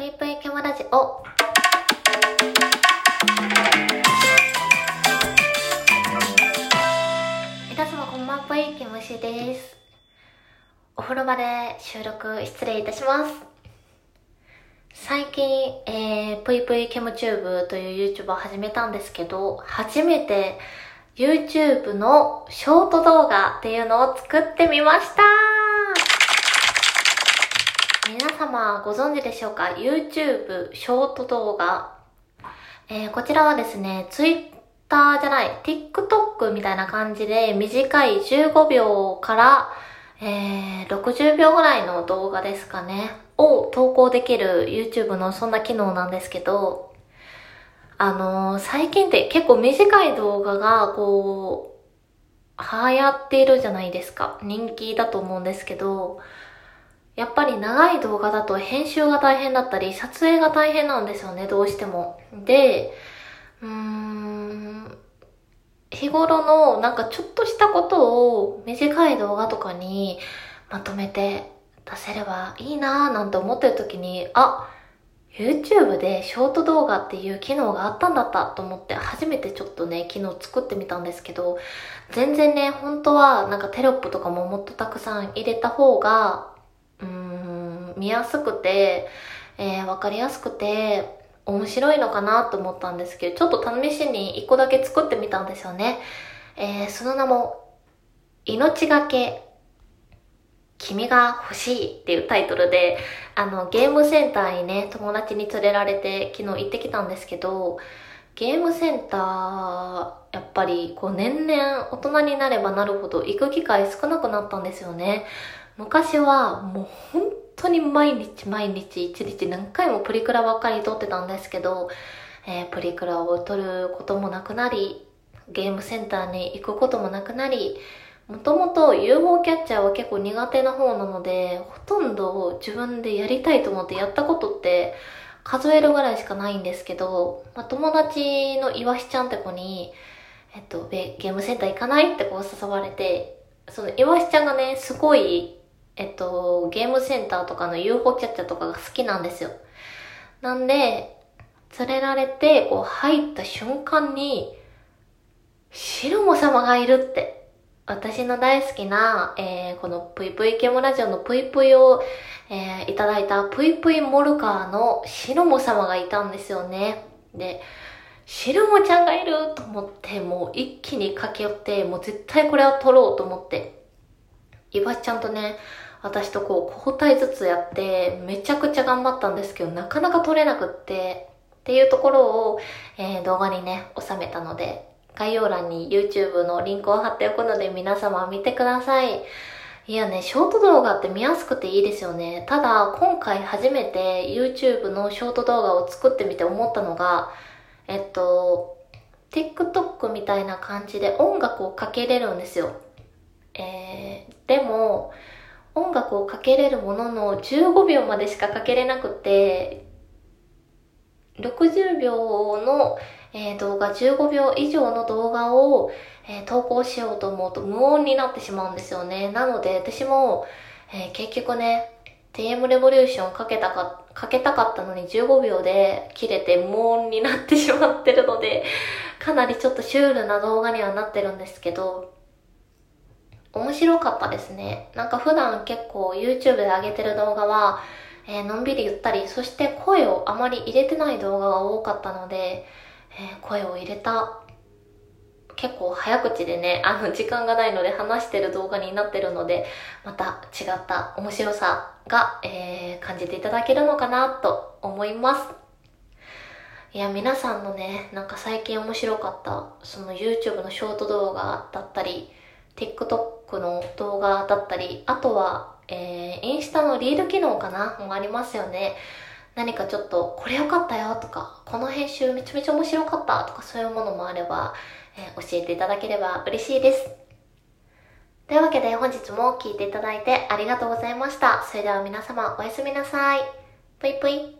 ぷいぷいキャマラジオ。皆様こんばんぷい、キムシです。お風呂場で収録失礼いたします。最近、えー、ぷいぷいケムチューブという YouTube を始めたんですけど、初めて YouTube のショート動画っていうのを作ってみました皆様ご存知でしょうか ?YouTube ショート動画。えー、こちらはですね、Twitter じゃない、TikTok みたいな感じで短い15秒から、えー、60秒ぐらいの動画ですかね、を投稿できる YouTube のそんな機能なんですけど、あのー最近って結構短い動画がこう、流行っているじゃないですか。人気だと思うんですけど、やっぱり長い動画だと編集が大変だったり、撮影が大変なんですよね、どうしても。で、うーん、日頃のなんかちょっとしたことを短い動画とかにまとめて出せればいいなぁなんて思ってる時に、あ、YouTube でショート動画っていう機能があったんだったと思って初めてちょっとね、機能作ってみたんですけど、全然ね、本当はなんかテロップとかももっとたくさん入れた方が、見やすくて、えー、わかりやすくて、面白いのかなと思ったんですけど、ちょっと試しに一個だけ作ってみたんですよね。えー、その名も、命がけ、君が欲しいっていうタイトルで、あの、ゲームセンターにね、友達に連れられて昨日行ってきたんですけど、ゲームセンター、やっぱりこう年々大人になればなるほど行く機会少なくなったんですよね。昔はもう本当に毎日毎日一日何回もプリクラばっかり撮ってたんですけど、えープリクラを撮ることもなくなり、ゲームセンターに行くこともなくなり、もともと UFO キャッチャーは結構苦手な方なので、ほとんど自分でやりたいと思ってやったことって数えるぐらいしかないんですけど、まあ、友達のいわしちゃんって子に、えっと、ゲームセンター行かない？ってこう誘われて、そのいわしちゃんがね、すごい、えっと、ゲームセンターとかの UFO キャッチャーとかが好きなんですよ。なんで、連れられて、こう入った瞬間に、白モ様がいるって。私の大好きな、えー、このぷいぷいケムラジオのぷいぷいを、えーいただいたぷいぷいモルカーの白モ様がいたんですよね。で、白モちゃんがいると思って、もう一気に駆け寄って、もう絶対これは撮ろうと思って、いばちゃんとね、私とこう交代ずつやって、めちゃくちゃ頑張ったんですけど、なかなか撮れなくって、っていうところを、えー動画にね、収めたので、概要欄に YouTube のリンクを貼っておくので皆様見てください。いやね、ショート動画って見やすくていいですよね。ただ、今回初めて YouTube のショート動画を作ってみて思ったのが、えっと、TikTok みたいな感じで音楽をかけれるんですよ。えー、でも、音楽をかけれるものの15秒までしかかけれなくて、60秒の、えー動画、15秒以上の動画を、えー投稿しようと思うと無音になってしまうんですよね。なので私も、えー結局ね、TM レボリューションかけたか、かけたかったのに15秒で切れて無音になってしまってるので、かなりちょっとシュールな動画にはなってるんですけど、面白かったですね。なんか普段結構 YouTube で上げてる動画は、えーのんびりゆったり、そして声をあまり入れてない動画が多かったので、えー声を入れた、結構早口でね、あの時間がないので話してる動画になってるので、また違った面白さが、えー感じていただけるのかなと思います。いや、皆さんのね、なんか最近面白かった、その YouTube のショート動画だったり、TikTok の動画だったり、あとは、えー、インスタのリール機能かなもありますよね。何かちょっと、これ良かったよとか、この編集めちゃめちゃ面白かったとか、そういうものもあれば、えー教えていただければ嬉しいです。というわけで本日も聞いていただいてありがとうございました。それでは皆様おやすみなさい。ぷいぷい。